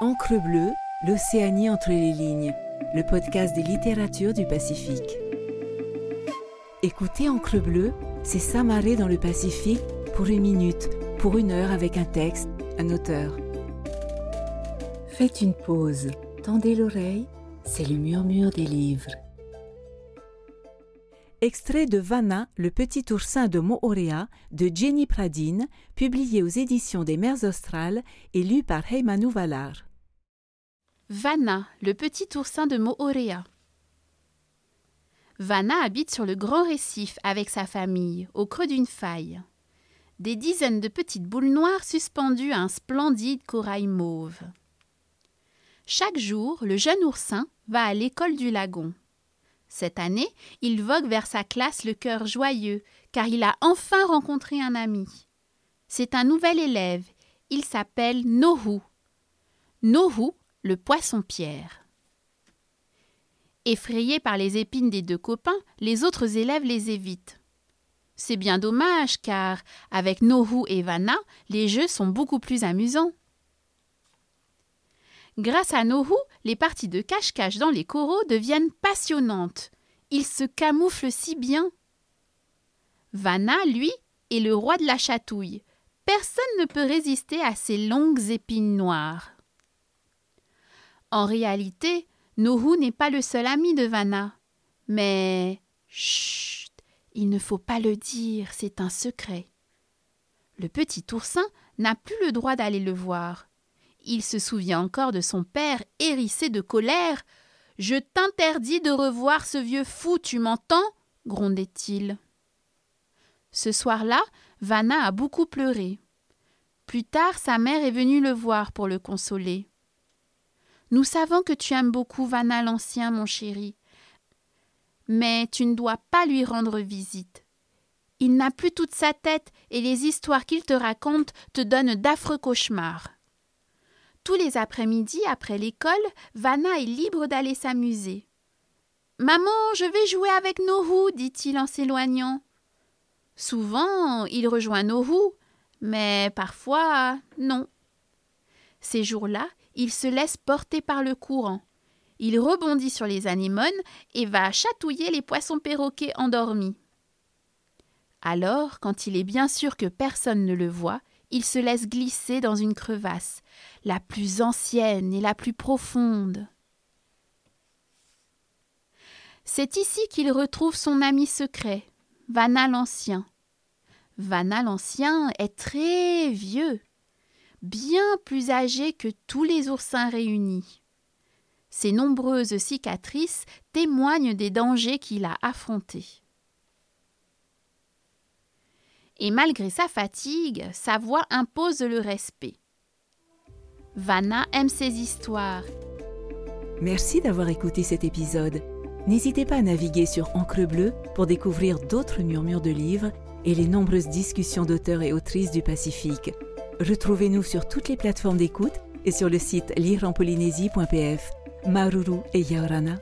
Encre bleue, l'Océanie entre les lignes, le podcast des littératures du Pacifique. Écoutez Encre bleue, c'est s'amarrer dans le Pacifique pour une minute, pour une heure avec un texte, un auteur. Faites une pause, tendez l'oreille, c'est le murmure des livres. Extrait de Vanna, le petit oursin de Moorea de Jenny Pradine, publié aux éditions des Mers Australes et lu par Heymanu Valar. Vanna, le petit oursin de Moorea. Vanna habite sur le grand récif avec sa famille, au creux d'une faille. Des dizaines de petites boules noires suspendues à un splendide corail mauve. Chaque jour, le jeune oursin va à l'école du lagon. Cette année, il vogue vers sa classe le cœur joyeux, car il a enfin rencontré un ami. C'est un nouvel élève. Il s'appelle Nohu. Nohu, le poisson-pierre. Effrayés par les épines des deux copains, les autres élèves les évitent. C'est bien dommage, car, avec Nohu et Vanna, les jeux sont beaucoup plus amusants. Grâce à Nohu, les parties de cache-cache dans les coraux deviennent passionnantes. Il se camoufle si bien. Vanna, lui, est le roi de la chatouille. Personne ne peut résister à ses longues épines noires. En réalité, Nohu n'est pas le seul ami de Vanna. Mais. Chut Il ne faut pas le dire, c'est un secret. Le petit oursin n'a plus le droit d'aller le voir. Il se souvient encore de son père hérissé de colère. Je t'interdis de revoir ce vieux fou, tu m'entends? grondait-il. Ce soir-là, Vanna a beaucoup pleuré. Plus tard, sa mère est venue le voir pour le consoler. Nous savons que tu aimes beaucoup Vanna l'ancien, mon chéri. Mais tu ne dois pas lui rendre visite. Il n'a plus toute sa tête et les histoires qu'il te raconte te donnent d'affreux cauchemars. Tous les après-midi, après, l'école, Vanna est libre d'aller s'amuser. Maman, je vais jouer avec Nohu, dit-il en s'éloignant. Souvent, il rejoint Nohu, mais parfois, non. Ces jours-là, il se laisse porter par le courant. Il rebondit sur les anémones et va chatouiller les poissons perroquets endormis. Alors, quand il est bien sûr que personne ne le voit, il se laisse glisser dans une crevasse, la plus ancienne et la plus profonde. C'est ici qu'il retrouve son ami secret, Vanna l'Ancien. Vanna l'Ancien est très vieux, bien plus âgé que tous les oursins réunis. Ses nombreuses cicatrices témoignent des dangers qu'il a affrontés. Et malgré sa fatigue, sa voix impose le respect. Vanna aime ses histoires. Merci d'avoir écouté cet épisode. N'hésitez pas à naviguer sur Encre Bleue pour découvrir d'autres murmures de livres et les nombreuses discussions d'auteurs et autrices du Pacifique. Retrouvez-nous sur toutes les plateformes d'écoute et sur le site lireenpolynésie.pf. Maruru et Yaorana.